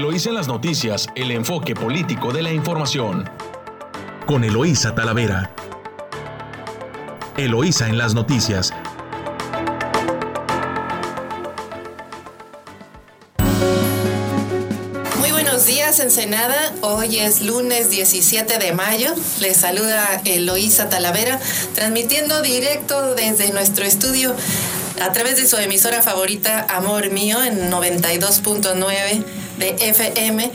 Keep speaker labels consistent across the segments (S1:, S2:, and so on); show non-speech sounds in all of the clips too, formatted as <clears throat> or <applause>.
S1: Eloísa en las noticias, el enfoque político de la información. Con Eloísa Talavera. Eloísa en las noticias.
S2: Muy buenos días, Ensenada. Hoy es lunes 17 de mayo. Les saluda Eloísa Talavera, transmitiendo directo desde nuestro estudio a través de su emisora favorita Amor Mío en 92.9 de FM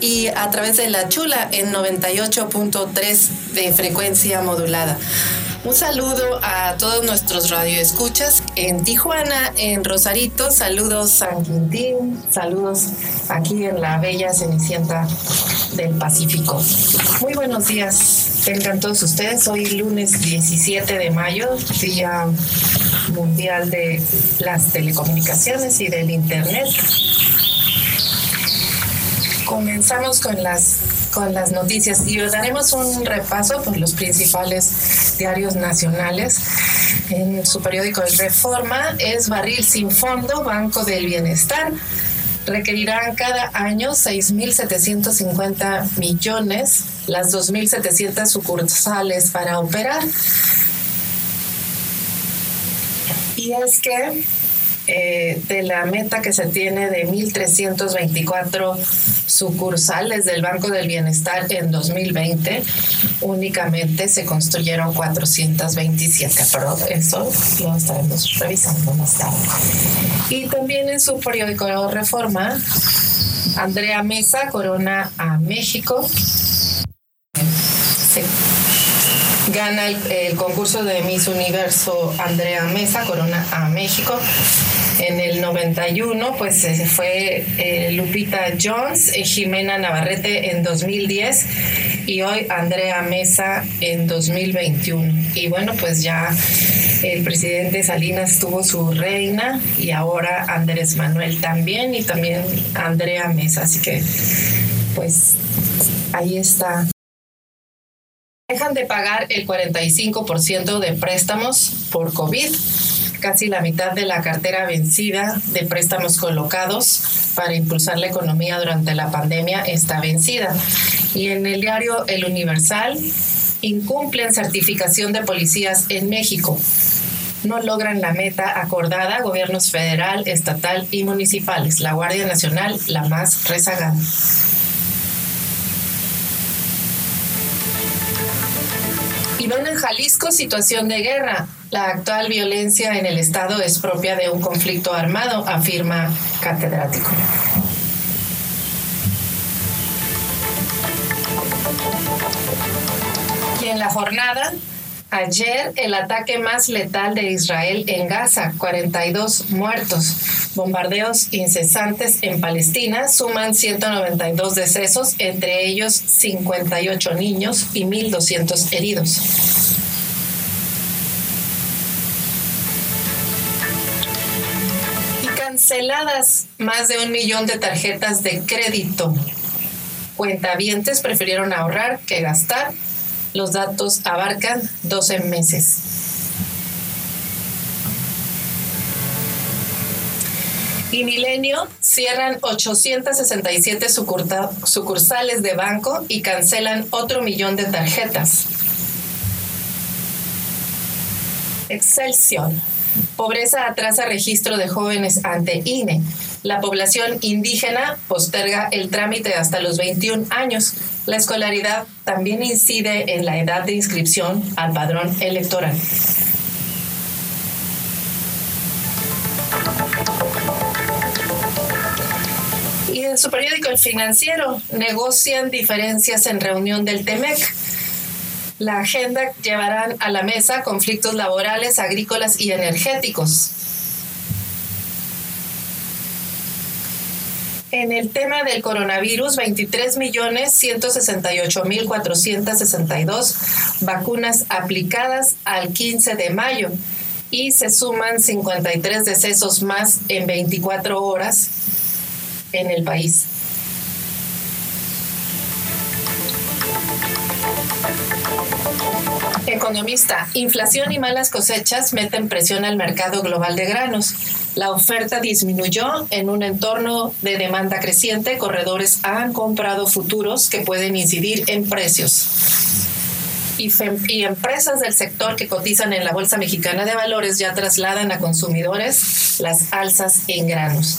S2: y a través de La Chula en 98.3 de frecuencia modulada. Un saludo a todos nuestros radioescuchas en Tijuana, en Rosarito, saludos San Quintín, saludos aquí en la bella Cenicienta del Pacífico. Muy buenos días, tengan todos ustedes. Hoy lunes 17 de mayo, Día Mundial de las Telecomunicaciones y del Internet. Comenzamos con las, con las noticias y os daremos un repaso por los principales diarios nacionales. En su periódico El Reforma es Barril sin fondo, Banco del Bienestar. Requerirán cada año 6.750 millones las 2.700 sucursales para operar. Y es que eh, de la meta que se tiene de 1.324 sucursales del Banco del Bienestar en 2020, únicamente se construyeron 427, pero eso lo estaremos revisando más tarde. Y también en su periódico Reforma, Andrea Mesa corona a México. Gana el, concurso de Miss Universo Andrea Mesa, corona a México. En el 91, pues fue eh, Lupita Jones, y Jimena Navarrete en 2010 y hoy Andrea Mesa en 2021. Y bueno, pues ya el presidente Salinas tuvo su reina y ahora Andrés Manuel también y también Andrea Mesa. Así que, pues ahí está dejan de pagar el 45% de préstamos por COVID, casi la mitad de la cartera vencida de préstamos colocados para impulsar la economía durante la pandemia está vencida. Y en el diario El Universal, incumplen certificación de policías en México. No logran la meta acordada gobiernos federal, estatal y municipales. La Guardia Nacional, la más rezagada. Iván en Jalisco, situación de guerra. La actual violencia en el Estado es propia de un conflicto armado, afirma catedrático. Y en la jornada, Ayer el ataque más letal de Israel en Gaza, 42 muertos. Bombardeos incesantes en Palestina suman 192 decesos, entre ellos 58 niños y 1.200 heridos. Y canceladas más de un millón de tarjetas de crédito. Cuentavientes prefirieron ahorrar que gastar los datos abarcan 12 meses. Y Milenio cierran 867 sucursales de banco y cancelan otro millón de tarjetas. Excelsior. Pobreza atrasa registro de jóvenes ante INE. La población indígena posterga el trámite hasta los 21 años. La escolaridad también incide en la edad de inscripción al padrón electoral. Y en su periódico El Financiero negocian diferencias en reunión del TEMEC. La agenda llevarán a la mesa conflictos laborales, agrícolas y energéticos. En el tema del coronavirus, 23.168.462 vacunas aplicadas al 15 de mayo y se suman 53 decesos más en 24 horas en el país. Economista, inflación y malas cosechas meten presión al mercado global de granos. La oferta disminuyó en un entorno de demanda creciente. Corredores han comprado futuros que pueden incidir en precios. Y, empresas del sector que cotizan en la Bolsa Mexicana de Valores ya trasladan a consumidores las alzas en granos.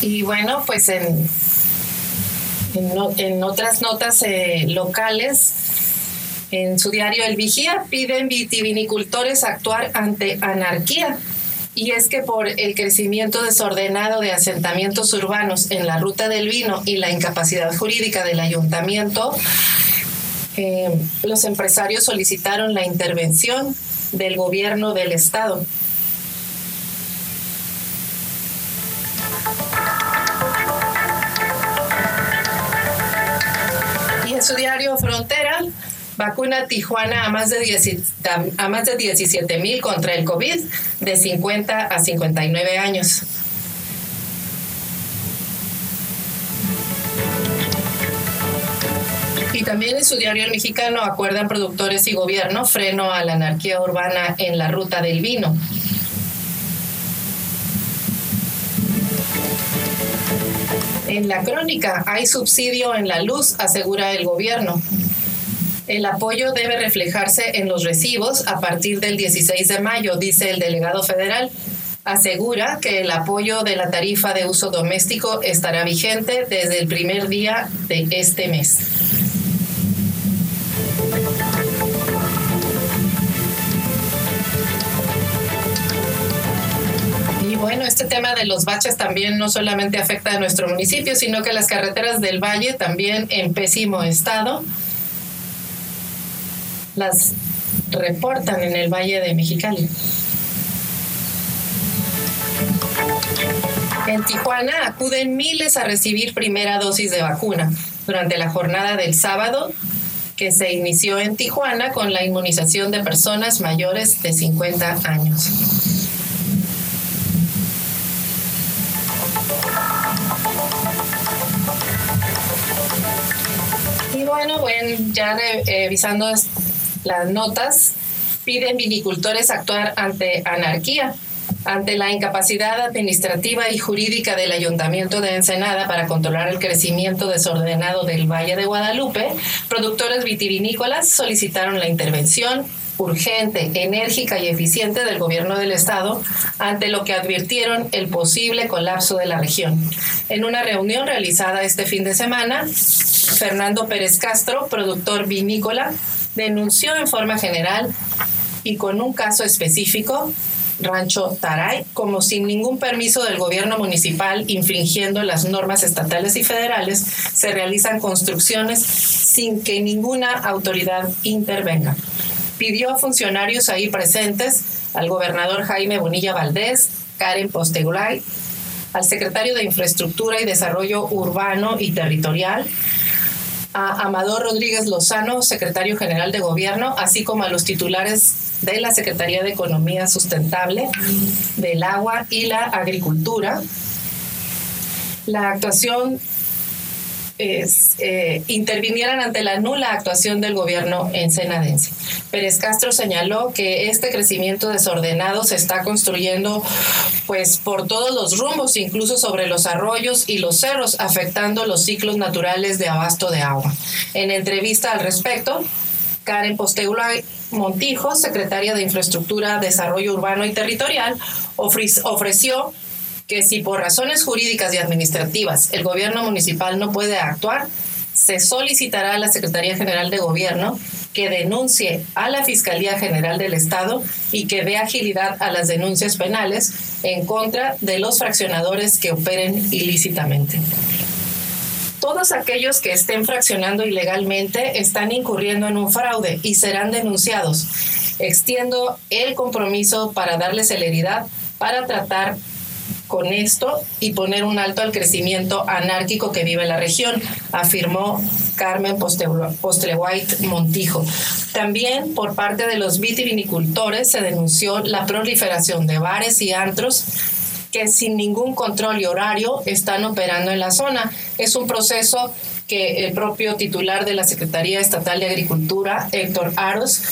S2: y bueno, pues en, en, otras notas eh, locales, en su diario El Vigía piden vitivinicultores actuar ante anarquía. Y es que por el crecimiento desordenado de asentamientos urbanos en la ruta del vino y la incapacidad jurídica del ayuntamiento, eh, los empresarios solicitaron la intervención del gobierno del estado. Su diario Frontera, vacuna Tijuana a más de, a más de 17 mil contra el COVID de 50 a 59 años. Y también en su diario El Mexicano acuerdan productores y gobierno freno a la anarquía urbana en la ruta del vino. En la crónica hay subsidio en la luz, asegura el gobierno. El apoyo debe reflejarse en los recibos a partir del 16 de mayo, dice el delegado federal. Asegura que el apoyo de la tarifa de uso doméstico estará vigente desde el primer día de este mes. Este tema de los baches también no solamente afecta a nuestro municipio, sino que las carreteras del valle también en pésimo estado. Las reportan en el Valle de Mexicali. En Tijuana acuden miles a recibir primera dosis de vacuna durante la jornada del sábado que se inició en Tijuana con la inmunización de personas mayores de 50 años. Bueno, ya revisando las notas, piden vinicultores actuar ante anarquía, ante la incapacidad administrativa y jurídica del Ayuntamiento de Ensenada para controlar el crecimiento desordenado del Valle de Guadalupe, productores vitivinícolas solicitaron la intervención urgente, enérgica y eficiente del gobierno del Estado ante lo que advirtieron el posible colapso de la región. En una reunión realizada este fin de semana, Fernando Pérez Castro, productor vinícola, denunció en forma general y con un caso específico Rancho Taray como sin ningún permiso del gobierno municipal infringiendo las normas estatales y federales se realizan construcciones sin que ninguna autoridad intervenga. Pidió a funcionarios ahí presentes, al gobernador Jaime Bonilla Valdés, Karen Postegulay, al secretario de Infraestructura y Desarrollo Urbano y Territorial, a Amador Rodríguez Lozano, secretario general de Gobierno, así como a los titulares de la Secretaría de Economía Sustentable, del Agua y la Agricultura. La actuación eh, intervinieran ante la nula actuación del gobierno ensenadense. Pérez Castro señaló que este crecimiento desordenado se está construyendo pues por todos los rumbos, incluso sobre los arroyos y los cerros, afectando los ciclos naturales de abasto de agua. En entrevista al respecto, Karen Posteula Montijo, secretaria de Infraestructura, Desarrollo Urbano y Territorial, ofreció que si por razones jurídicas y administrativas el gobierno municipal no puede actuar, se solicitará a la Secretaría General de Gobierno que denuncie a la Fiscalía General del Estado y que dé agilidad a las denuncias penales en contra de los fraccionadores que operen ilícitamente. Todos aquellos que estén fraccionando ilegalmente están incurriendo en un fraude y serán denunciados. Extiendo el compromiso para darle celeridad para tratar con esto y poner un alto al crecimiento anárquico que vive la región, afirmó Carmen Postrewhite Montijo. También por parte de los vitivinicultores se denunció la proliferación de bares y antros que sin ningún control y horario están operando en la zona. Es un proceso que el propio titular de la Secretaría Estatal de Agricultura, Héctor Aros,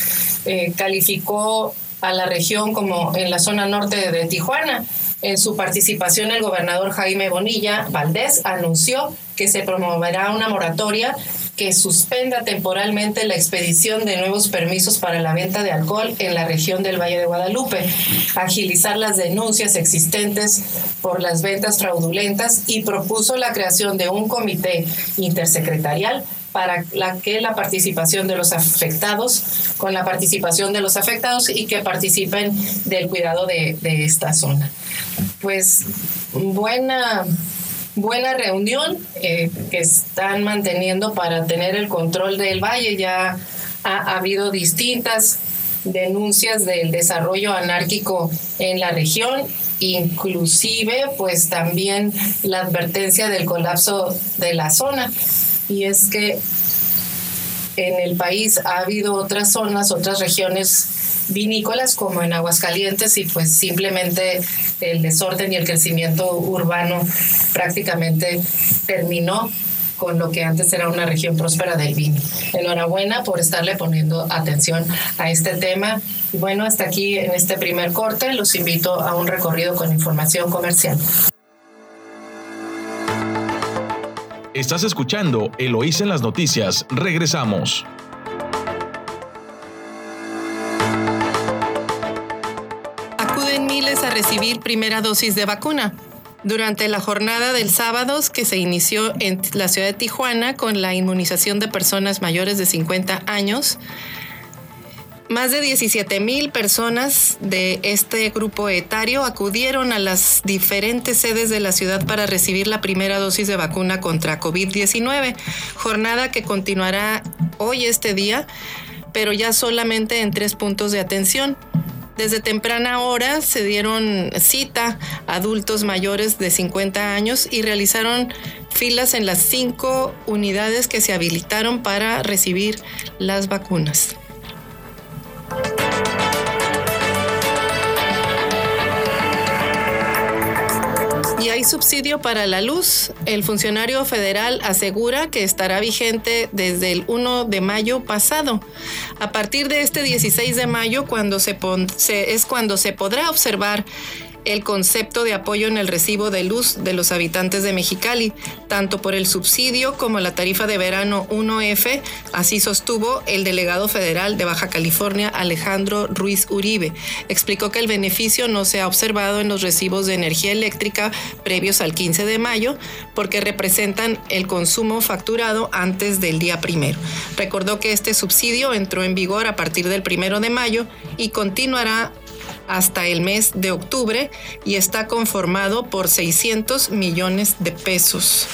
S2: eh, calificó a la región como en la zona norte de Tijuana. En su participación, el gobernador Jaime Bonilla Valdés anunció que se promoverá una moratoria que suspenda temporalmente la expedición de nuevos permisos para la venta de alcohol en la región del Valle de Guadalupe, agilizar las denuncias existentes por las ventas fraudulentas y propuso la creación de un comité intersecretarial para la que la participación de los afectados, con la participación de los afectados y que participen del cuidado de, de esta zona. Pues buena buena reunión eh, que están manteniendo para tener el control del valle. Ya ha, habido distintas denuncias del desarrollo anárquico en la región, inclusive pues también la advertencia del colapso de la zona. Y es que en el país ha habido otras zonas, otras regiones vinícolas como en Aguascalientes y pues simplemente el desorden y el crecimiento urbano prácticamente terminó con lo que antes era una región próspera del vino. Enhorabuena por estarle poniendo atención a este tema. Y bueno, hasta aquí en este primer corte los invito a un recorrido con información comercial.
S1: Estás escuchando Eloís en las noticias. Regresamos.
S2: Recibir primera dosis de vacuna. Durante la jornada del sábado que se inició en la ciudad de Tijuana con la inmunización de personas mayores de 50 años, más de 17 mil personas de este grupo etario acudieron a las diferentes sedes de la ciudad para recibir la primera dosis de vacuna contra COVID-19, jornada que continuará hoy este día, pero ya solamente en tres puntos de atención. Desde temprana hora se dieron cita a adultos mayores de 50 años y realizaron filas en las cinco unidades que se habilitaron para recibir las vacunas. Subsidio para la luz. El funcionario federal asegura que estará vigente desde el 1 de mayo pasado. A partir de este 16 de mayo, cuando es cuando se podrá observar el concepto de apoyo en el recibo de luz de los habitantes de Mexicali, tanto por el subsidio como la tarifa de verano 1F, así sostuvo el delegado federal de Baja California Alejandro Ruiz Uribe. Explicó que el beneficio no se ha observado en los recibos de energía eléctrica previos al 15 de mayo porque representan el consumo facturado antes del día primero. Recordó que este subsidio entró en vigor a partir del primero de mayo y continuará hasta el mes de octubre y está conformado por 600 millones de pesos.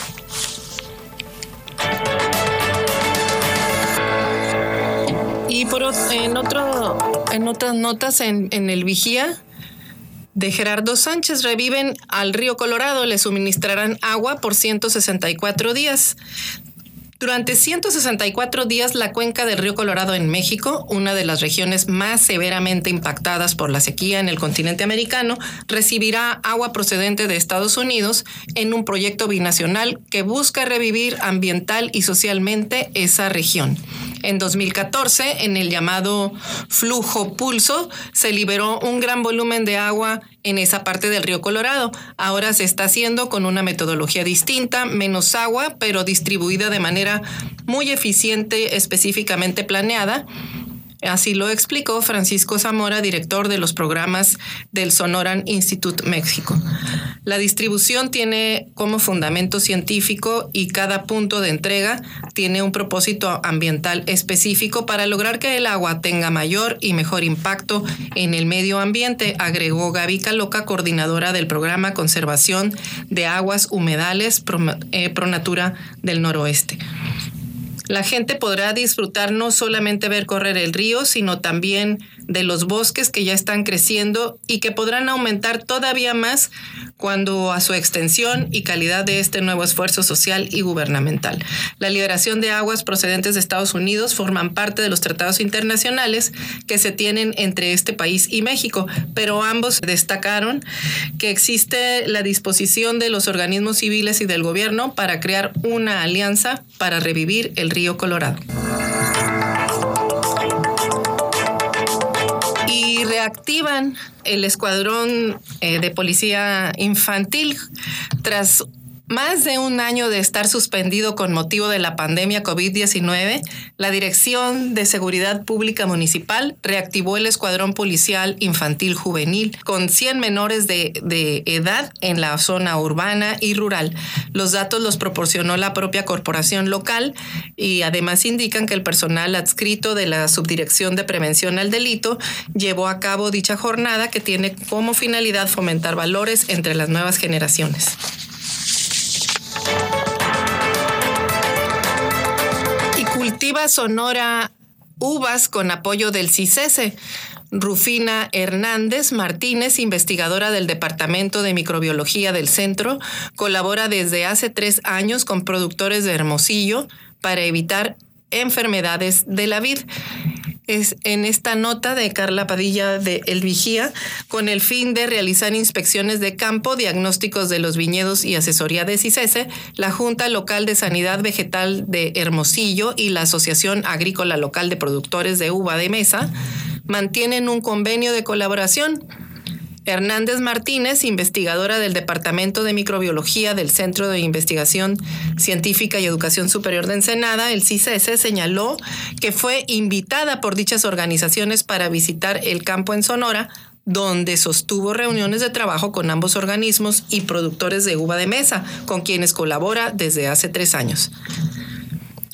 S2: Y por, en, otro, en otras notas en, en el Vigía, de Gerardo Sánchez reviven al río Colorado, le suministrarán agua por 164 días. Durante 164 días, la cuenca del río Colorado en México, una de las regiones más severamente impactadas por la sequía en el continente americano, recibirá agua procedente de Estados Unidos en un proyecto binacional que busca revivir ambiental y socialmente esa región. En 2014, en el llamado flujo pulso, se liberó un gran volumen de agua en esa parte del río Colorado. Ahora se está haciendo con una metodología distinta, menos agua, pero distribuida de manera muy eficiente, específicamente planeada Así lo explicó Francisco Zamora, director de los programas del Sonoran Institute México. La distribución tiene como fundamento científico y cada punto de entrega tiene un propósito ambiental específico para lograr que el agua tenga mayor y mejor impacto en el medio ambiente, agregó Gaby Caloca, coordinadora del programa Conservación de Aguas Humedales eh, Pronatura del Noroeste. La gente podrá disfrutar no solamente ver correr el río, sino también de los bosques que ya están creciendo y que podrán aumentar todavía más cuando a su extensión y calidad de este nuevo esfuerzo social y gubernamental. La liberación de aguas procedentes de Estados Unidos forman parte de los tratados internacionales que se tienen entre este país y México, pero ambos destacaron que existe la disposición de los organismos civiles y del gobierno para crear una alianza para revivir el río Colorado. Y reactivan el escuadrón eh, de policía infantil tras más de un año de estar suspendido con motivo de la pandemia COVID-19, la Dirección de Seguridad Pública Municipal reactivó el Escuadrón Policial Infantil Juvenil con 100 menores de, de, edad en la zona urbana y rural. Los datos los proporcionó la propia corporación local y además indican que el personal adscrito de la Subdirección de Prevención al Delito llevó a cabo dicha jornada que tiene como finalidad fomentar valores entre las nuevas generaciones. Cultiva Sonora uvas con apoyo del CICESE. Rufina Hernández Martínez, investigadora del Departamento de Microbiología del Centro, colabora desde hace tres años con productores de Hermosillo para evitar enfermedades de la vid es en esta nota de Carla Padilla de El Vigía, con el fin de realizar inspecciones de campo, diagnósticos de los viñedos y asesoría de CICESE, la Junta Local de Sanidad Vegetal de Hermosillo y la Asociación Agrícola Local de Productores de Uva de Mesa mantienen un convenio de colaboración Hernández Martínez, investigadora del Departamento de Microbiología del Centro de Investigación Científica y Educación Superior de Ensenada, el CICES, señaló que fue invitada por dichas organizaciones para visitar el campo en Sonora, donde sostuvo reuniones de trabajo con ambos organismos y productores de uva de mesa, con quienes colabora desde hace tres años.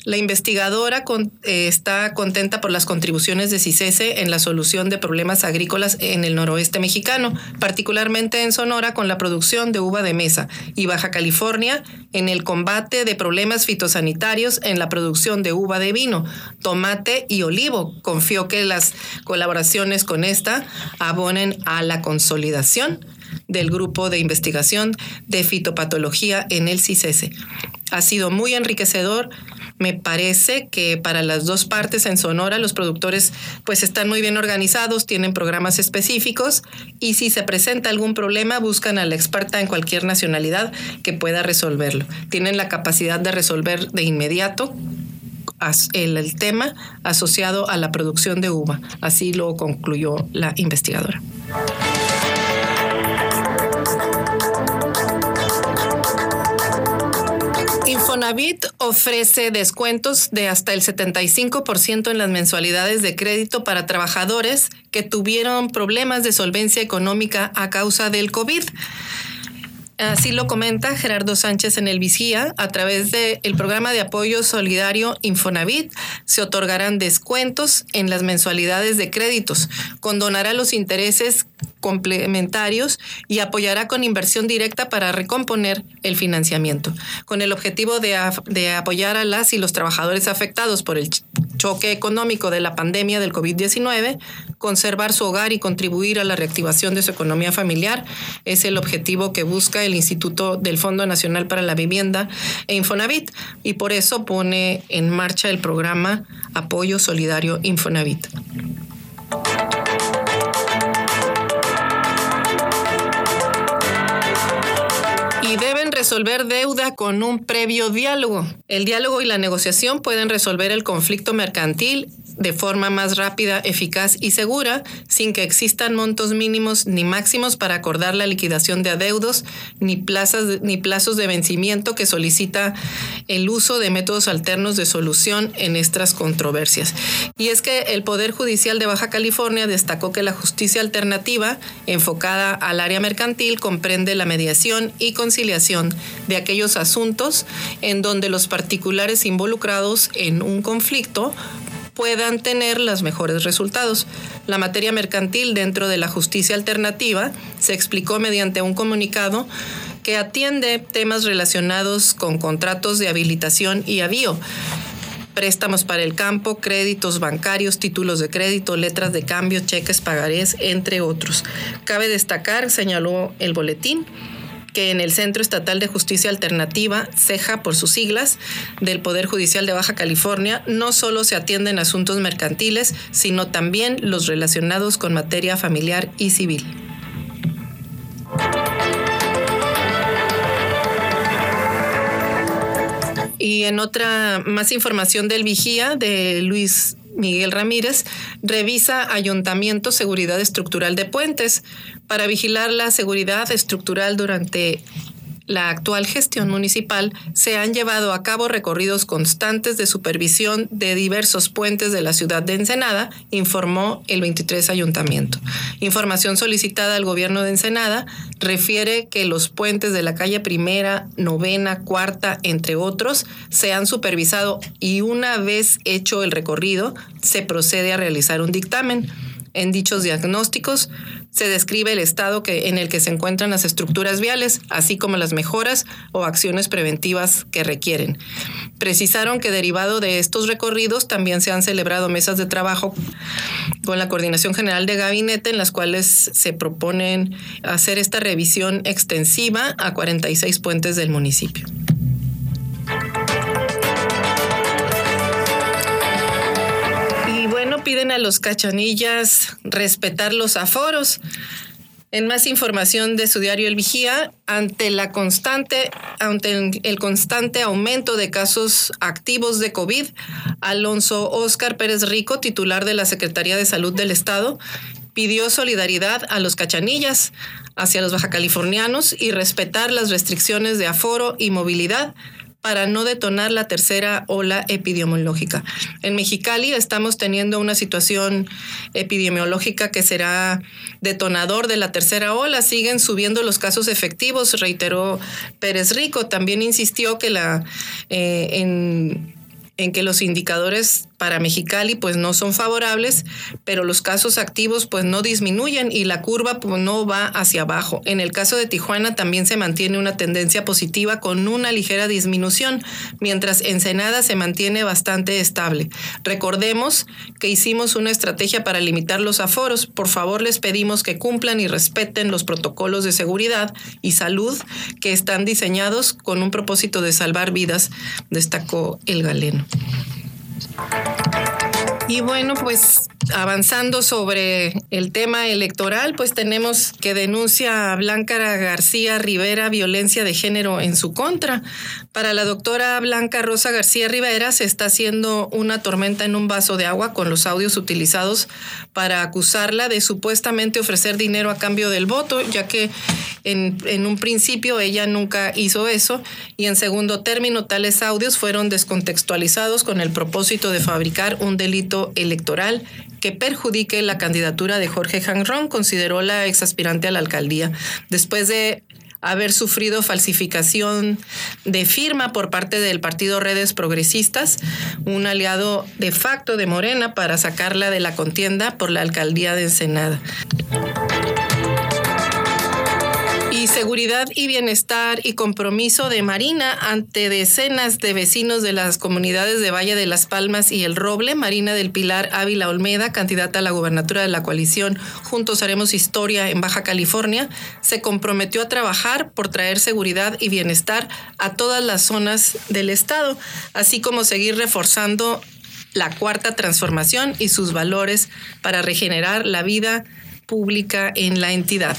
S2: La investigadora eh, está contenta por las contribuciones de CICESE en la solución de problemas agrícolas en el noroeste mexicano, particularmente en Sonora con la producción de uva de mesa y Baja California en el combate de problemas fitosanitarios en la producción de uva de vino, tomate y olivo. Confío que las colaboraciones con esta abonen a la consolidación del grupo de investigación de fitopatología en el CICESE. Ha sido muy enriquecedor me parece que para las dos partes en Sonora los productores pues están muy bien organizados, tienen programas específicos y si se presenta algún problema buscan a la experta en cualquier nacionalidad que pueda resolverlo. Tienen la capacidad de resolver de inmediato el, el tema asociado a la producción de uva. Así lo concluyó la investigadora. Infonavit ofrece descuentos de hasta el 75% en las mensualidades de crédito para trabajadores que tuvieron problemas de solvencia económica a causa del COVID. Así lo comenta Gerardo Sánchez en el Vigía. A través del programa de apoyo solidario Infonavit se otorgarán descuentos en las mensualidades de créditos, condonará los intereses complementarios y apoyará con inversión directa para recomponer el financiamiento, con el objetivo de, de, apoyar a las y los trabajadores afectados por el choque económico de la pandemia del COVID-19, conservar su hogar y contribuir a la reactivación de su economía familiar. Es el objetivo que busca el Instituto del Fondo Nacional para la Vivienda e Infonavit y por eso pone en marcha el programa Apoyo Solidario Infonavit. Resolver deuda con un previo diálogo. El diálogo y la negociación pueden resolver el conflicto mercantil de forma más rápida, eficaz y segura, sin que existan montos mínimos ni máximos para acordar la liquidación de adeudos, ni, plazas, ni plazos de vencimiento que solicita el uso de métodos alternos de solución en estas controversias. Y es que el Poder Judicial de Baja California destacó que la justicia alternativa, enfocada al área mercantil, comprende la mediación y conciliación de aquellos asuntos en donde los particulares involucrados en un conflicto puedan tener los mejores resultados. La materia mercantil dentro de la justicia alternativa se explicó mediante un comunicado que atiende temas relacionados con contratos de habilitación y avío préstamos para el campo, créditos bancarios, títulos de crédito, letras de cambio, cheques, pagarés, entre otros. Cabe destacar, señaló el boletín, que en el Centro Estatal de Justicia Alternativa, CEJA por sus siglas, del Poder Judicial de Baja California, no solo se atienden asuntos mercantiles, sino también los relacionados con materia familiar y civil. Y en otra más información del vigía de Luis Miguel Ramírez, revisa Ayuntamiento Seguridad Estructural de Puentes para vigilar la seguridad estructural durante la actual gestión municipal se han llevado a cabo recorridos constantes de supervisión de diversos puentes de la ciudad de Ensenada, informó el 23 Ayuntamiento. Información solicitada al gobierno de Ensenada refiere que los puentes de la calle primera, novena, cuarta, entre otros, se han supervisado y una vez hecho el recorrido, se procede a realizar un dictamen. En dichos diagnósticos se describe el estado que, en el que se encuentran las estructuras viales, así como las mejoras o acciones preventivas que requieren. Precisaron que derivado de estos recorridos también se han celebrado mesas de trabajo con la Coordinación General de Gabinete en las cuales se proponen hacer esta revisión extensiva a 46 puentes del municipio. Piden a los cachanillas respetar los aforos. En más información de su diario El Vigía, ante la constante, ante el constante aumento de casos activos de COVID, Alonso Óscar Pérez Rico, titular de la Secretaría de Salud del Estado, pidió solidaridad a los cachanillas hacia los bajacalifornianos y respetar las restricciones de aforo y movilidad para no detonar la tercera ola epidemiológica. En Mexicali estamos teniendo una situación epidemiológica que será detonador de la tercera ola. Siguen subiendo los casos efectivos, reiteró Pérez Rico. También insistió que la eh, en en que los indicadores para Mexicali pues no son favorables, pero los casos activos pues no disminuyen y la curva pues no va hacia abajo. En el caso de Tijuana también se mantiene una tendencia positiva con una ligera disminución, mientras Ensenada se mantiene bastante estable. Recordemos que hicimos una estrategia para limitar los aforos. Por favor les pedimos que cumplan y respeten los protocolos de seguridad y salud que están diseñados con un propósito de salvar vidas, destacó el galeno. Bye. Y bueno, pues avanzando sobre el tema electoral, pues tenemos que denuncia a Blanca García Rivera violencia de género en su contra. Para la doctora Blanca Rosa García Rivera se está haciendo una tormenta en un vaso de agua con los audios utilizados para acusarla de supuestamente ofrecer dinero a cambio del voto, ya que en, en un principio ella nunca hizo eso y en segundo término tales audios fueron descontextualizados con el propósito de fabricar un delito electoral que perjudique la candidatura de Jorge Janrón, consideró la ex aspirante a la alcaldía. Después de haber sufrido falsificación de firma por parte del partido Redes Progresistas, un aliado de facto de Morena para sacarla de la contienda por la alcaldía de Ensenada seguridad y bienestar y compromiso de Marina ante decenas de vecinos de las comunidades de Valle de las Palmas y El Roble, Marina del Pilar Ávila Olmeda, candidata a la gubernatura de la coalición Juntos Haremos Historia en Baja California, se comprometió a trabajar por traer seguridad y bienestar a todas las zonas del estado, así como seguir reforzando la cuarta transformación y sus valores para regenerar la vida pública en la entidad.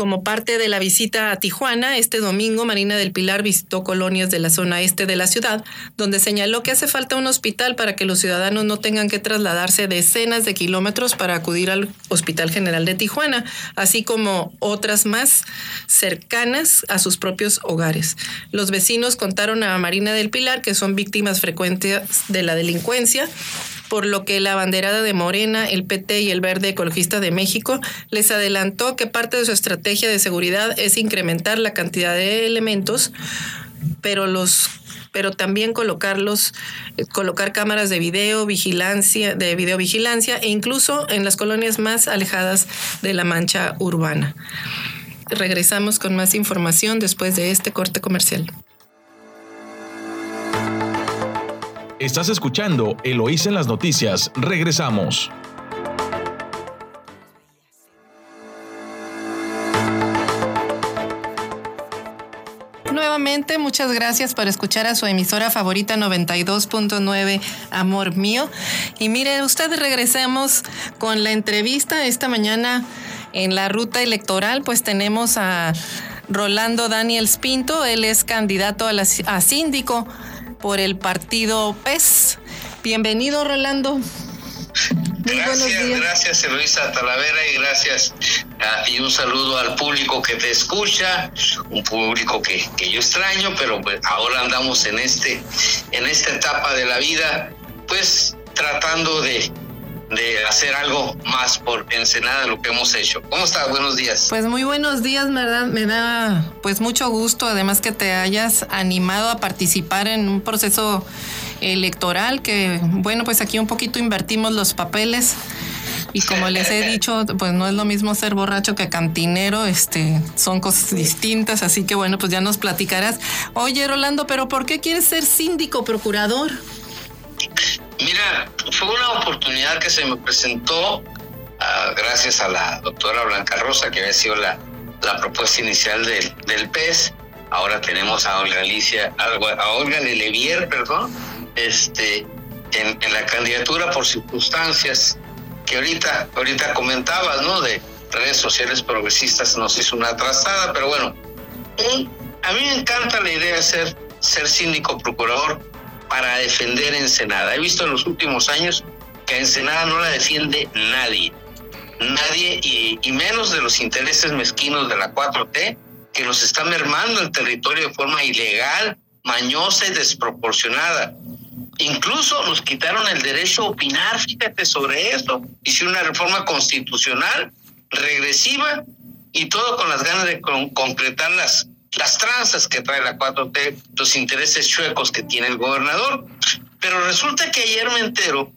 S2: Como parte de la visita a Tijuana, este domingo Marina del Pilar visitó colonias de la zona este de la ciudad, donde señaló que hace falta un hospital para que los ciudadanos no tengan que trasladarse decenas de kilómetros para acudir al Hospital General de Tijuana, así como otras más cercanas a sus propios hogares. Los vecinos contaron a Marina del Pilar que son víctimas frecuentes de la delincuencia por lo que la banderada de Morena, el PT y el Verde Ecologista de México les adelantó que parte de su estrategia de seguridad es incrementar la cantidad de elementos, pero los pero también colocarlos, eh, colocar cámaras de video, vigilancia, de videovigilancia e incluso en las colonias más alejadas de la mancha urbana. Regresamos con más información después de este corte comercial.
S1: Estás escuchando Eloísa en las noticias. Regresamos.
S2: igualmente, muchas gracias por escuchar a su emisora favorita 92.9, Amor Mío. Y mire, usted regresemos con la entrevista esta mañana en la ruta electoral, pues tenemos a Rolando Daniel Spinto, él es candidato a, a síndico por el partido PES. Bienvenido, Rolando.
S3: Gracias, gracias Eloisa Talavera y gracias y un saludo al público que te escucha, un público que, que yo extraño, pero pues ahora andamos en este, en esta etapa de la vida, pues tratando de, de hacer algo más por Ensenada de lo que hemos hecho. ¿Cómo estás? Buenos días.
S2: Pues muy buenos días, ¿verdad? Me da pues mucho gusto, además que te hayas animado a participar en un proceso electoral que, bueno, pues aquí un poquito invertimos los papeles. Y <laughs> como les he dicho, pues no es lo mismo ser borracho que cantinero, este, son cosas distintas, así que bueno, pues ya nos platicarás. Oye, Rolando, pero ¿por qué quieres ser síndico procurador?
S3: Mira, fue una oportunidad que se me presentó ah, gracias a la doctora Blanca Rosa, que había sido la, la propuesta inicial del, del PES. Ahora tenemos a Olga Alicia, a Olga Lelevier, perdón, este, en, la candidatura por circunstancias que ahorita, ahorita comentabas, ¿no? De redes sociales progresistas nos hizo una trazada, pero bueno, a mí me encanta la idea de ser, ser síndico procurador para defender Ensenada. He visto en los últimos años que Ensenada no la defiende nadie. Nadie, y, menos de los intereses mezquinos de la 4T, que nos está mermando el territorio de forma ilegal, mañosa y desproporcionada. Incluso nos quitaron el derecho a opinar, fíjate, sobre esto. Hicieron una reforma constitucional regresiva y todo con las ganas de con, concretar las, las tranzas que trae la 4T, los intereses chuecos que tiene el gobernador. Pero resulta que ayer me entero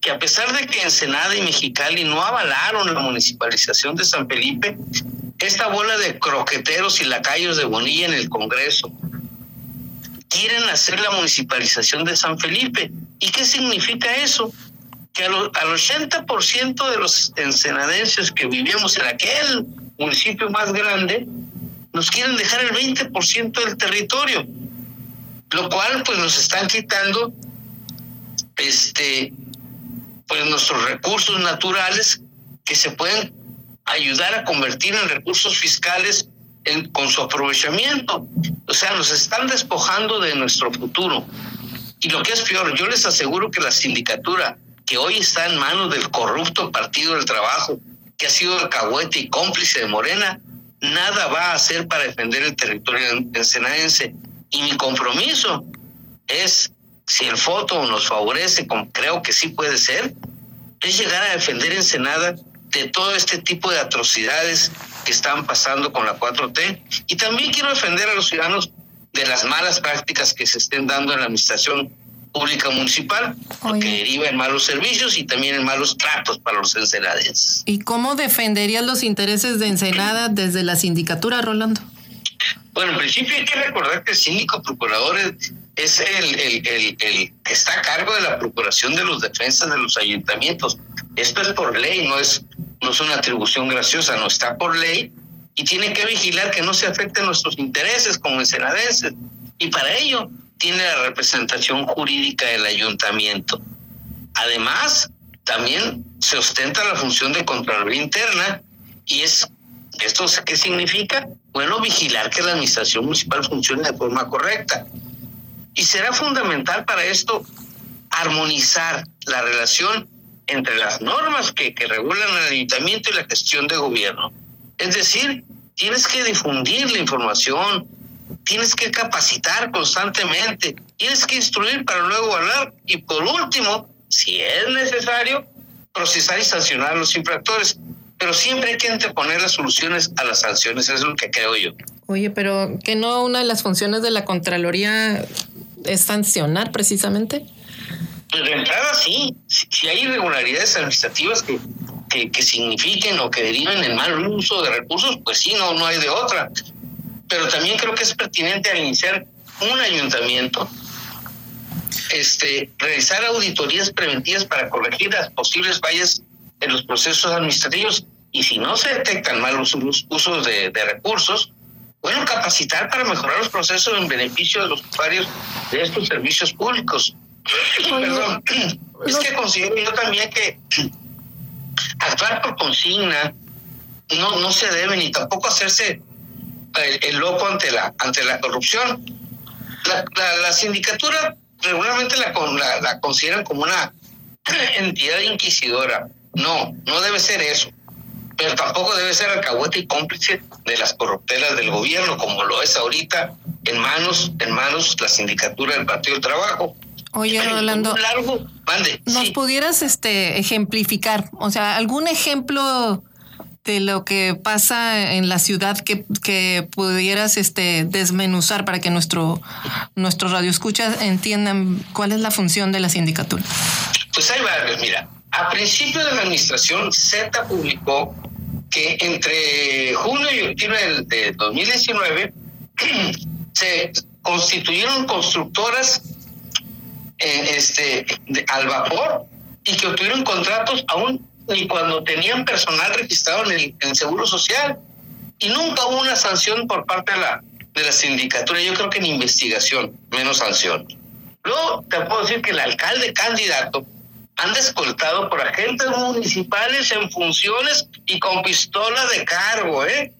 S3: que a pesar de que Ensenada y Mexicali no avalaron la municipalización de San Felipe, esta bola de croqueteros y lacayos de Bonilla en el Congreso quieren hacer la municipalización de San Felipe. ¿Y qué significa eso? Que al, al 80% de los ensenadenses que vivíamos en aquel municipio más grande, nos quieren dejar el 20% del territorio, lo cual pues nos están quitando este pues nuestros recursos naturales que se pueden ayudar a convertir en recursos fiscales con su aprovechamiento. O sea, nos están despojando de nuestro futuro. Y lo que es peor, yo les aseguro que la sindicatura que hoy está en manos del corrupto Partido del Trabajo, que ha sido alcahuete y cómplice de Morena, nada va a hacer para defender el territorio ensenadense. Y mi compromiso es, si el foto nos favorece, como creo que sí puede ser, es llegar a defender Ensenada de todo este tipo de atrocidades que están pasando con la 4T. Y también quiero defender a los ciudadanos de las malas prácticas que se estén dando en la administración pública municipal, porque deriva en malos servicios y también en malos tratos para los ensenadenses.
S2: ¿Y cómo defenderías los intereses de Ensenada desde la sindicatura, Rolando?
S3: Bueno, en principio hay que recordar que el síndico procurador es, el, el, el, el, que está a cargo de la procuración de los defensas de los ayuntamientos. Esto es por ley, no es, no es una atribución graciosa, no está por ley y tiene que vigilar que no se afecten nuestros intereses como ensenadenses. Y para ello tiene la representación jurídica del ayuntamiento. Además, también se ostenta la función de Contraloría Interna y es ¿Esto qué significa? Bueno, vigilar que la administración municipal funcione de forma correcta. Y será fundamental para esto armonizar la relación entre las normas que, que regulan el ayuntamiento y la gestión de gobierno. Es decir, tienes que difundir la información, tienes que capacitar constantemente, tienes que instruir para luego hablar y por último, si es necesario, procesar y sancionar a los infractores pero siempre hay que anteponer las soluciones a las sanciones, eso es lo que creo yo.
S2: Oye, pero que no una de las funciones de la Contraloría es sancionar precisamente.
S3: Pues de entrada sí, si, hay irregularidades administrativas que, que, que, signifiquen o que deriven en mal uso de recursos, pues sí, no, no hay de otra. Pero también creo que es pertinente al iniciar un ayuntamiento este, realizar auditorías preventivas para corregir las posibles fallas en los procesos administrativos y si no se detectan malos usos de, de recursos, bueno, capacitar para mejorar los procesos en beneficio de los usuarios de estos servicios públicos. <clears throat> Perdón, es que considero yo también que actuar por consigna no, no se debe ni tampoco hacerse el, loco ante la, ante la corrupción. La, la, sindicatura regularmente la, la, la consideran como una <clears throat> entidad inquisidora. No, no debe ser eso. Pero tampoco debe ser alcahuete y cómplice de las corruptelas del gobierno, como lo es ahorita en manos, en manos la sindicatura del Partido del Trabajo.
S2: Oye, Rolando,
S3: largo, mande,
S2: ¿nos pudieras este ejemplificar? O sea, algún ejemplo de lo que pasa en la ciudad que, que pudieras este desmenuzar para que nuestro nuestros radioescuchas entiendan cuál es la función de la sindicatura.
S3: Pues hay varios, mira. A principio de la administración, Z publicó que entre junio y octubre de 2019 <clears throat> se constituyeron constructoras eh, este, al vapor y que obtuvieron contratos aún ni cuando tenían personal registrado en el, Seguro Social. Y nunca hubo una sanción por parte de la, de la sindicatura. Yo creo que en investigación, menos sanción. Luego te puedo decir que el alcalde candidato anda escoltado por agentes municipales en funciones y con pistola de cargo, ¿eh?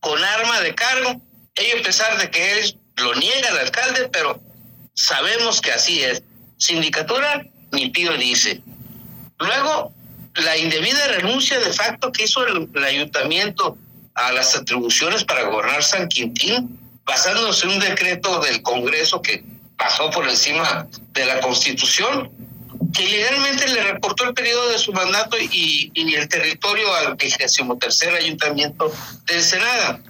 S3: Con arma de cargo. Ellos, a pesar de que él lo niega el alcalde, pero sabemos que así es. Sindicatura, ni pido dice. Luego, la indebida renuncia de facto que hizo el, ayuntamiento a las atribuciones para gobernar San Quintín, basándose en un decreto del Congreso que pasó por encima de la Constitución, que legalmente le reportó el periodo de su mandato y, el territorio al tercer ayuntamiento de Ensenada.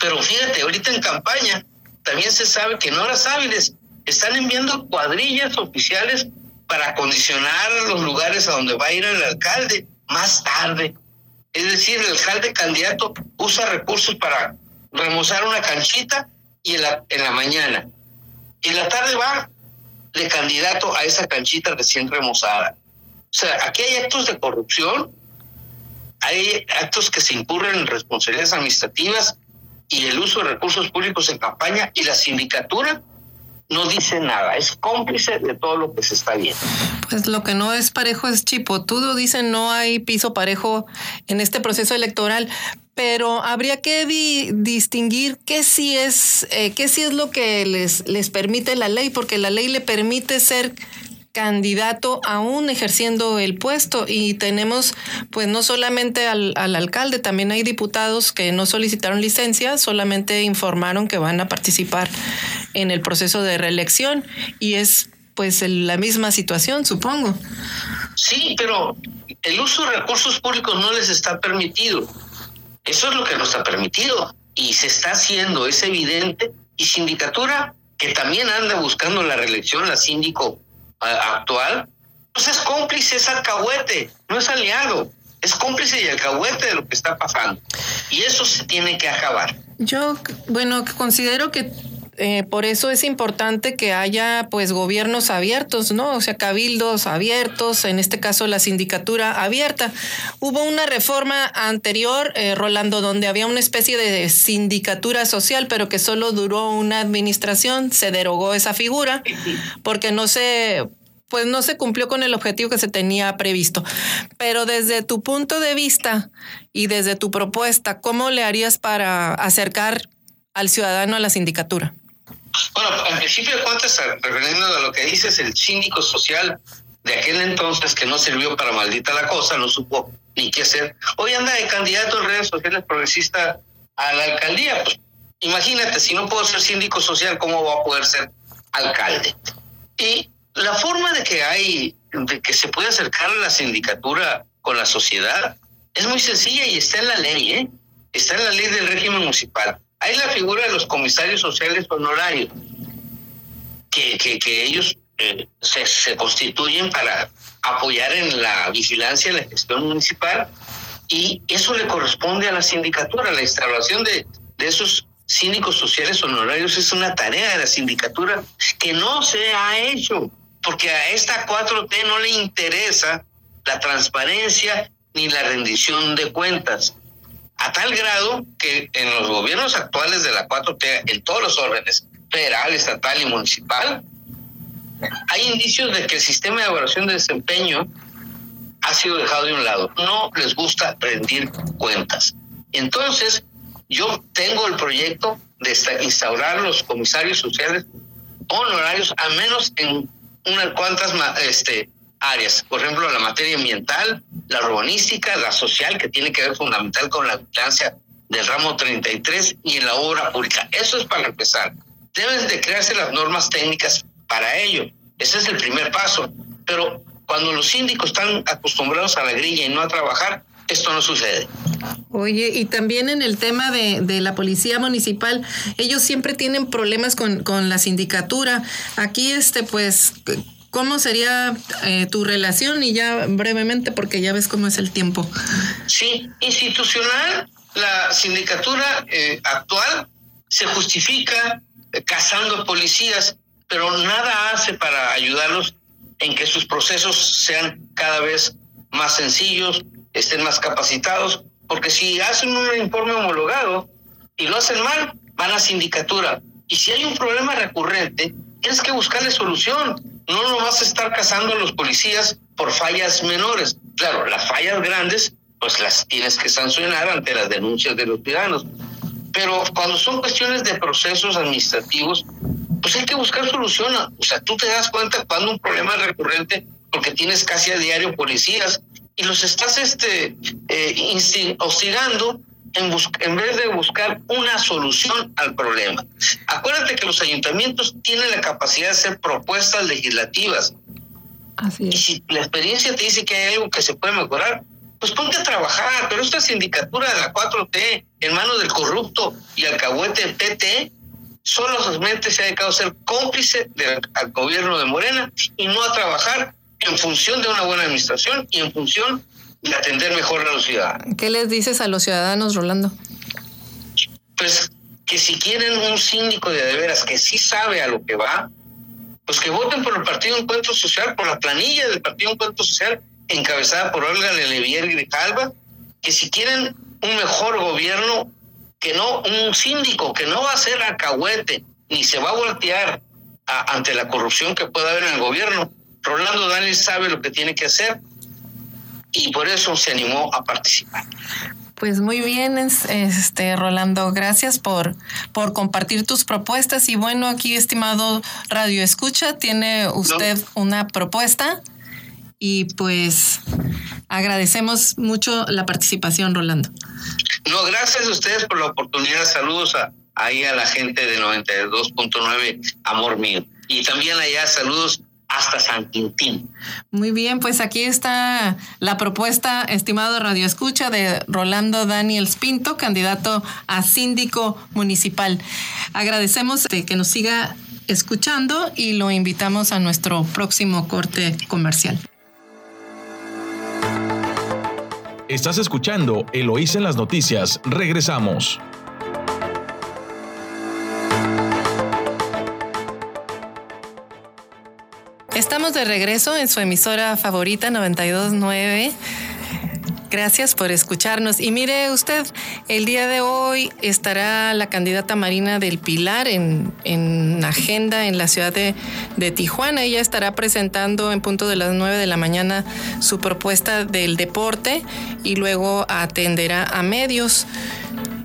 S3: Pero fíjate, ahorita en campaña también se sabe que en horas hábiles están enviando cuadrillas oficiales para condicionar los lugares a donde va a ir el alcalde más tarde. Es decir, el alcalde candidato usa recursos para remozar una canchita y en la, en la mañana. En la tarde va de candidato a esa canchita recién remozada. O sea, aquí hay actos de corrupción, hay actos que se incurren en responsabilidades administrativas y el uso de recursos públicos en campaña y la sindicatura no dice nada, es cómplice de todo lo que se está viendo.
S2: Pues lo que no es parejo es chipotudo, dicen no hay piso parejo en este proceso electoral, pero habría que distinguir qué sí es, eh, qué sí es lo que les, les permite la ley, porque la ley le permite ser candidato aún ejerciendo el puesto y tenemos pues no solamente al, al, alcalde, también hay diputados que no solicitaron licencia, solamente informaron que van a participar en el proceso de reelección y es pues la misma situación, supongo.
S3: Sí, pero el uso de recursos públicos no les está permitido. Eso es lo que nos ha permitido y se está haciendo, es evidente. Y sindicatura, que también anda buscando la reelección, la síndico actual, pues es cómplice, es alcahuete, no es aliado, es cómplice y alcahuete de lo que está pasando. Y eso se tiene que acabar.
S2: Yo, bueno, considero que eh, por eso es importante que haya pues gobiernos abiertos, ¿no? O sea, cabildos abiertos, en este caso la sindicatura abierta. Hubo una reforma anterior, eh, Rolando, donde había una especie de sindicatura social, pero que solo duró una administración, se derogó esa figura porque no se pues no se cumplió con el objetivo que se tenía previsto. Pero desde tu punto de vista y desde tu propuesta, ¿cómo le harías para acercar al ciudadano a la sindicatura?
S3: Bueno, en principio de cuentas, refiriendo a lo que dices, el síndico social de aquel entonces que no sirvió para maldita la cosa, no supo ni qué hacer. Hoy anda de candidato en redes sociales progresista a la alcaldía. Pues imagínate, si no puedo ser síndico social, ¿cómo va a poder ser alcalde? Y la forma de que hay, de que se puede acercar a la sindicatura con la sociedad, es muy sencilla y está en la ley, ¿eh? Está en la ley del régimen municipal. Hay la figura de los comisarios sociales honorarios, que, que, ellos eh, se, se, constituyen para apoyar en la vigilancia de la gestión municipal y eso le corresponde a la sindicatura. La instalación de, de esos síndicos sociales honorarios es una tarea de la sindicatura que no se ha hecho, porque a esta 4T no le interesa la transparencia ni la rendición de cuentas a tal grado que en los gobiernos actuales de la 4T, en todos los órdenes, federal, estatal y municipal, hay indicios de que el sistema de evaluación de desempeño ha sido dejado de un lado. No les gusta rendir cuentas. Entonces, yo tengo el proyecto de instaurar los comisarios sociales honorarios, al menos en unas cuantas este, áreas. Por ejemplo, la materia ambiental, la urbanística, la social, que tiene que ver fundamental con la vigilancia del ramo 33 y en la obra pública. Eso es para empezar. Deben de crearse las normas técnicas para ello. Ese es el primer paso. Pero cuando los síndicos están acostumbrados a la grilla y no a trabajar, esto no sucede.
S2: Oye, y también en el tema de, de la policía municipal, ellos siempre tienen problemas con, con la sindicatura. Aquí, este, pues, ¿cómo sería eh, tu relación? Y ya brevemente, porque ya ves cómo es el tiempo.
S3: Sí, institucional, la sindicatura eh, actual se justifica eh, cazando policías, pero nada hace para ayudarlos en que sus procesos sean cada vez más sencillos, estén más capacitados, porque si hacen un informe homologado y lo hacen mal, van a sindicatura. Y si hay un problema recurrente, tienes que buscarle solución. No nomás estar cazando a los policías por fallas menores. Claro, las fallas grandes, pues las tienes que sancionar ante las denuncias de los ciudadanos. Pero cuando son cuestiones de procesos administrativos, pues hay que buscar solución. O sea, tú te das cuenta cuando un problema recurrente porque tienes casi a diario policías y los estás este, eh, en, en vez de buscar una solución al problema. Acuérdate que los ayuntamientos tienen la capacidad de hacer propuestas legislativas. Así es. Y si la experiencia te dice que hay algo que se puede mejorar, pues ponte a trabajar. Pero esta sindicatura de la 4T, en manos del corrupto y alcahuete PT, solamente se ha dedicado a ser cómplice del al gobierno de Morena y no a trabajar en función de una buena administración y en función de atender mejor a los ciudadanos.
S2: ¿Qué les dices a los ciudadanos, Rolando?
S3: Pues que si quieren un síndico de de veras que sí sabe a lo que va, pues que voten por el Partido Encuentro Social, por la planilla del Partido Encuentro Social encabezada por Olga Lelevier Grijalva, que si quieren un mejor gobierno, que no, un síndico que no va a ser acahuete, ni se va a voltear ante la corrupción que pueda haber en el gobierno, Rolando Daniel sabe lo que tiene que hacer y por eso se animó a participar.
S2: Pues muy bien, este Rolando, gracias por, por compartir tus propuestas. Y bueno, aquí, estimado Radio Escucha, tiene usted una propuesta y pues agradecemos mucho la participación, Rolando.
S3: No, gracias a ustedes por la oportunidad. Saludos a, ahí a la gente de 92.9, amor mío. Y también allá saludos hasta San Quintín.
S2: Muy bien, pues aquí está la propuesta, estimado Radio Escucha, de Rolando Daniel Pinto, candidato a síndico municipal. Agradecemos que nos siga escuchando y lo invitamos a nuestro próximo corte comercial.
S1: Estás escuchando Eloís en las noticias. Regresamos.
S2: Estamos de regreso en su emisora favorita 929. Gracias por escucharnos. Y mire usted, el día de hoy estará la candidata Marina del Pilar en, en agenda en la ciudad de, de, Tijuana. Ella estará presentando en punto de las 9 de la mañana su propuesta del deporte y luego atenderá a medios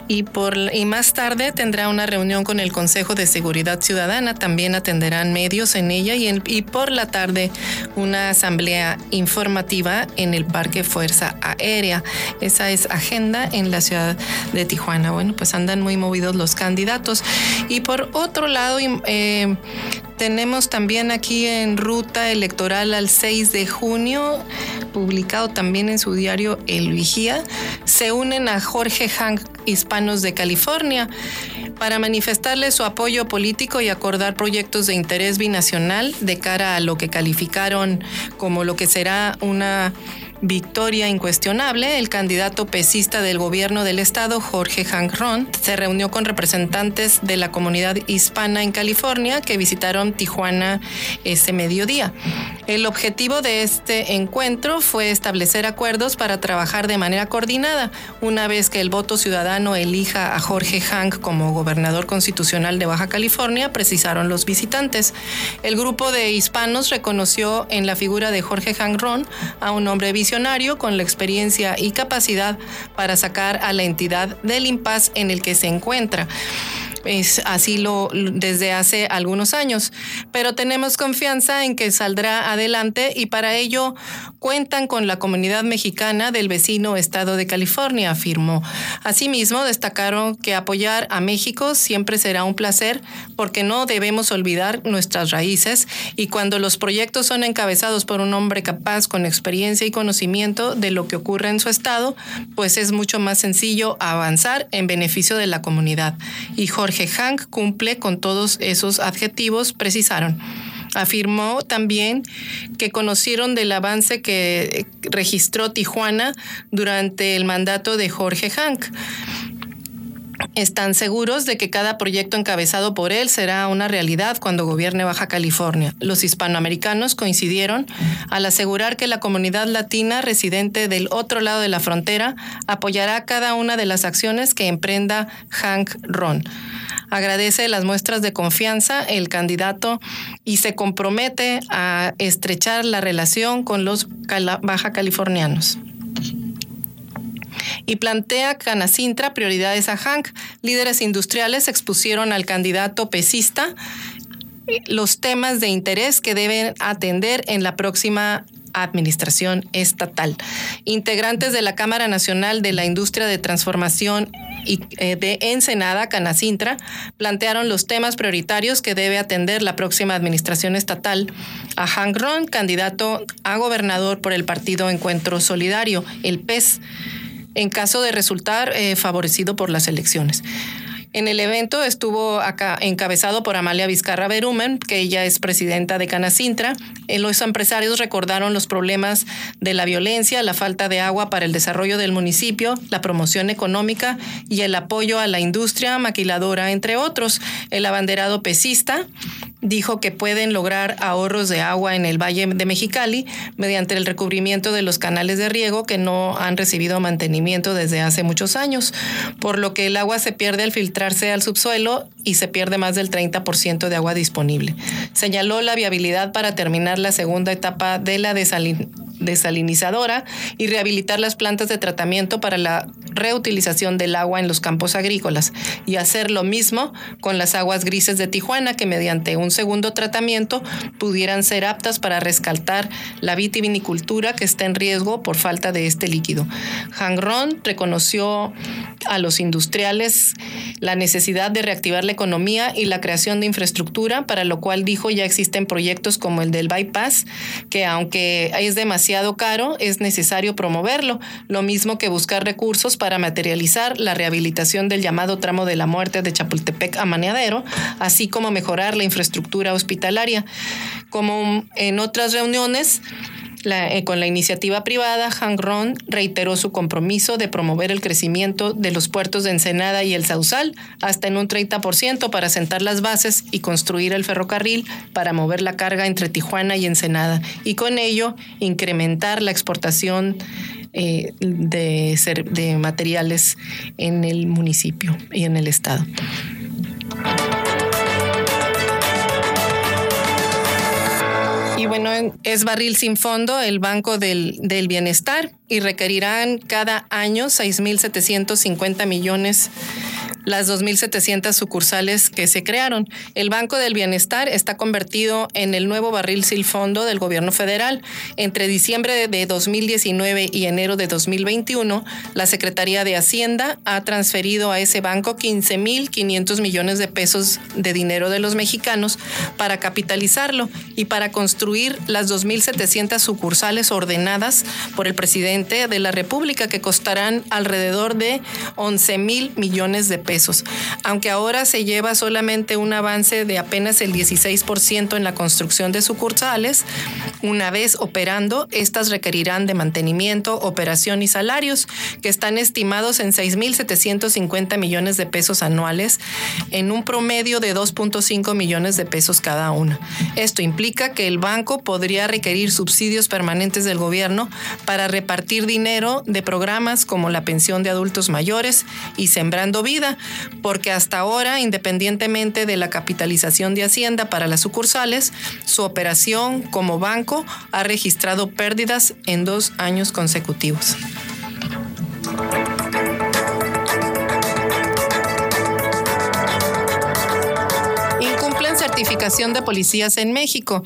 S2: y, por, y más tarde tendrá una reunión con el Consejo de Seguridad Ciudadana. También atenderán medios en ella y, y por la tarde una asamblea informativa en el Parque Fuerza Aérea. Esa es agenda en la ciudad de Tijuana. Bueno, pues andan muy movidos los candidatos. Y por otro lado, eh, tenemos también aquí en ruta electoral al 6 de junio, publicado también en su diario El Vigía, se unen a Jorge Hank Hispanos de California para manifestarle su apoyo político y acordar proyectos de interés binacional de cara a lo que calificaron como lo que será una victoria incuestionable, el candidato pesista del gobierno del estado, Jorge Hank Ron, se reunió con representantes de la comunidad hispana en California que visitaron Tijuana ese mediodía. El objetivo de este encuentro fue establecer acuerdos para trabajar de manera coordinada una vez que el voto ciudadano elija a Jorge Hank como gobernador constitucional de Baja California, precisaron los visitantes. El grupo de hispanos reconoció en la figura de Jorge Hank Ron a un hombre con la experiencia y capacidad para sacar a la entidad del impas en el que se encuentra es así lo desde hace algunos años, pero tenemos confianza en que saldrá adelante y para ello cuentan con la comunidad mexicana del vecino estado de California, afirmó. Asimismo, destacaron que apoyar a México siempre será un placer porque no debemos olvidar nuestras raíces y cuando los proyectos son encabezados por un hombre capaz con experiencia y conocimiento de lo que ocurre en su estado, pues es mucho más sencillo avanzar en beneficio de la comunidad. Y Jorge Hank cumple con todos esos adjetivos, precisaron. Afirmó también que conocieron del avance que registró Tijuana durante el mandato de Jorge Hank están seguros de que cada proyecto encabezado por él será una realidad cuando gobierne Baja California. Los hispanoamericanos coincidieron al asegurar que la comunidad latina residente del otro lado de la frontera apoyará cada una de las acciones que emprenda Hank Ron. Agradece las muestras de confianza el candidato y se compromete a estrechar la relación con los baja californianos y plantea Canacintra prioridades a Hank. Líderes industriales expusieron al candidato pesista los temas de interés que deben atender en la próxima administración estatal. Integrantes de la Cámara Nacional de la Industria de Transformación y eh, de Ensenada, Canacintra, plantearon los temas prioritarios que debe atender la próxima administración estatal. A Hank Ron, candidato a gobernador por el partido Encuentro Solidario, el PES en caso de resultar eh, favorecido por las elecciones. En el evento estuvo encabezado por Amalia Vizcarra Berumen, que ella es presidenta de Canacintra. Eh, los empresarios recordaron los problemas de la violencia, la falta de agua para el desarrollo del municipio, la promoción económica y el apoyo a la industria maquiladora, entre otros. El abanderado pesista dijo que pueden lograr ahorros de agua en el Valle de Mexicali mediante el recubrimiento de los canales de riego que no han recibido mantenimiento desde hace muchos años, por lo que el agua se pierde al filtrarse al subsuelo y se pierde más del 30% de agua disponible. Señaló la viabilidad para terminar la segunda etapa de la desalinizadora y rehabilitar las plantas de tratamiento para la reutilización del agua en los campos agrícolas y hacer lo mismo con las aguas grises de Tijuana que mediante un segundo tratamiento pudieran ser aptas para rescatar la vitivinicultura que está en riesgo por falta de este líquido. Hangron reconoció a los industriales la necesidad de reactivar la economía y la creación de infraestructura, para lo cual dijo ya existen proyectos como el del bypass, que aunque es demasiado caro, es necesario promoverlo, lo mismo que buscar recursos para materializar la rehabilitación del llamado tramo de la muerte de Chapultepec a Maneadero, así como mejorar la infraestructura hospitalaria. Como en otras reuniones, eh, con la iniciativa privada, Hank Ron reiteró su compromiso de promover el crecimiento de los puertos de Ensenada y el Sausal hasta en un 30% para sentar las bases y construir el ferrocarril para mover la carga entre Tijuana y Ensenada y con ello incrementar la exportación eh, de, de materiales en el municipio y en el estado. Y bueno, es barril sin fondo el Banco del, del Bienestar y requerirán cada año 6.750 millones las 2.700 sucursales que se crearon. El Banco del Bienestar está convertido en el nuevo barril sin fondo del gobierno federal. Entre diciembre de 2019 y enero de 2021, la Secretaría de Hacienda ha transferido a ese banco 15.500 millones de pesos de dinero de los mexicanos para capitalizarlo y para construir las 2.700 sucursales ordenadas por el presidente de la República que costarán alrededor de 11 mil millones de pesos aunque ahora se lleva solamente un avance de apenas el 16% en la construcción de sucursales. Una vez operando, estas requerirán de mantenimiento, operación y salarios, que están estimados en 6.750 millones de pesos anuales, en un promedio de 2.5 millones de pesos cada una. Esto implica que el banco podría requerir subsidios permanentes del gobierno para repartir dinero de programas como la pensión de adultos mayores y Sembrando Vida, porque hasta ahora, independientemente de la capitalización de Hacienda para las sucursales, su operación como banco ha registrado pérdidas en dos años consecutivos. Incumplen certificación de policías en México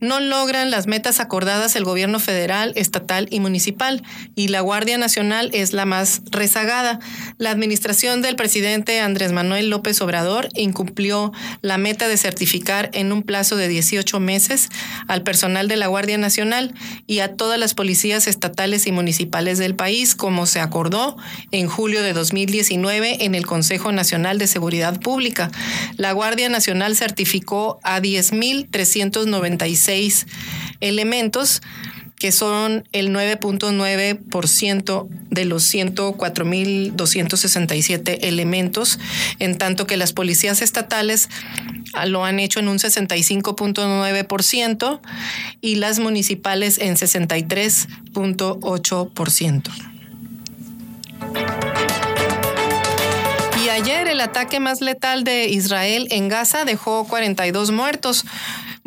S2: no logran las metas acordadas el gobierno federal, estatal y municipal, y la Guardia Nacional es la más rezagada. La administración del presidente Andrés Manuel López Obrador incumplió la meta de certificar en un plazo de 18 meses al personal de la Guardia Nacional y a todas las policías estatales y municipales del país, como se acordó en julio de 2019 en el Consejo Nacional de Seguridad Pública. La Guardia Nacional certificó a 10.396 elementos que son el 9.9% de los 104.267 elementos, en tanto que las policías estatales lo han hecho en un 65.9% y las municipales en 63.8%. Y ayer el ataque más letal de Israel en Gaza dejó 42 muertos.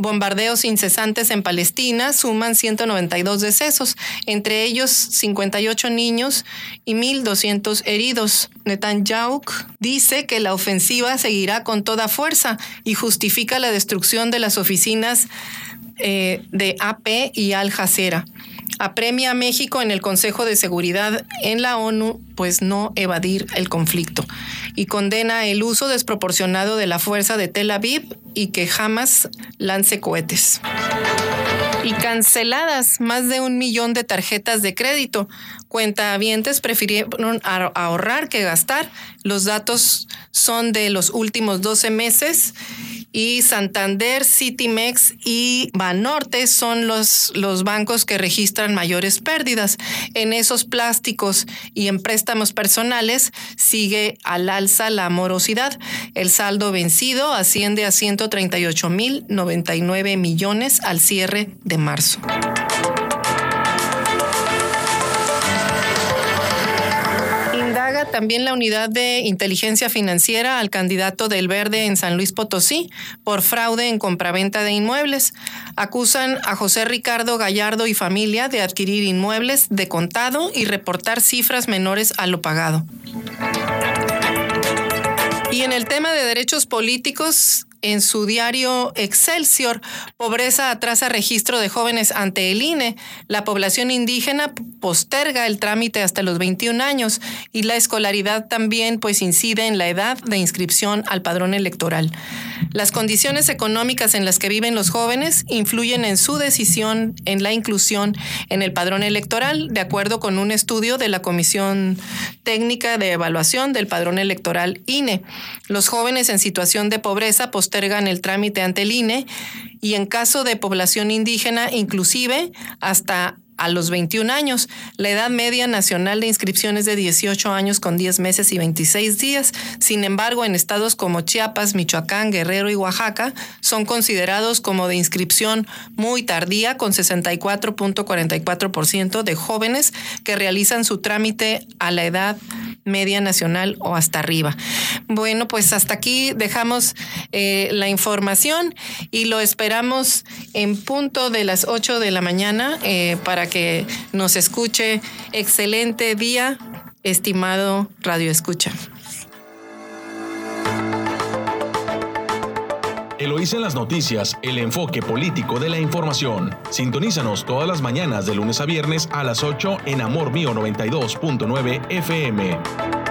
S2: Bombardeos incesantes en Palestina suman 192 decesos, entre ellos 58 niños y 1.200 heridos. Netanyahu dice que la ofensiva seguirá con toda fuerza y justifica la destrucción de las oficinas eh, de AP y Al Jazeera apremia a México en el Consejo de Seguridad en la ONU, pues no evadir el conflicto, y condena el uso desproporcionado de la fuerza de Tel Aviv y que jamás lance cohetes. Y canceladas más de un millón de tarjetas de crédito. Cuentavientes prefirieron ahorrar que gastar. Los datos son de los últimos 12 meses y Santander, Citimex y Banorte son los, los bancos que registran mayores pérdidas. En esos plásticos y en préstamos personales sigue al alza la morosidad. El saldo vencido asciende a 138 mil 99 millones al cierre de marzo. También la unidad de inteligencia financiera al candidato del Verde en San Luis Potosí por fraude en compraventa de inmuebles. Acusan a José Ricardo Gallardo y familia de adquirir inmuebles de contado y reportar cifras menores a lo pagado. Y en el tema de derechos políticos, en su diario Excelsior, Pobreza atrasa registro de jóvenes ante el INE. La población indígena posterga el trámite hasta los 21 años y la escolaridad también pues incide en la edad de inscripción al padrón electoral. Las condiciones económicas en las que viven los jóvenes influyen en su decisión en la inclusión en el padrón electoral, de acuerdo con un estudio de la Comisión Técnica de Evaluación del Padrón Electoral INE. Los jóvenes en situación de pobreza postergan el trámite ante el INE y en caso de población indígena, inclusive hasta a los 21 años. La edad media nacional de inscripción es de 18 años con 10 meses y 26 días. Sin embargo, en estados como Chiapas, Michoacán, Guerrero y Oaxaca son considerados como de inscripción muy tardía con 64.44% de jóvenes que realizan su trámite a la edad media nacional o hasta arriba. Bueno, pues hasta aquí dejamos eh, la información y lo esperamos en punto de las 8 de la mañana eh, para que nos escuche. Excelente día, estimado Radio Escucha.
S1: Eloísa en las noticias, el enfoque político de la información. Sintonízanos todas las mañanas de lunes a viernes a las 8 en Amor Mío 92.9 FM.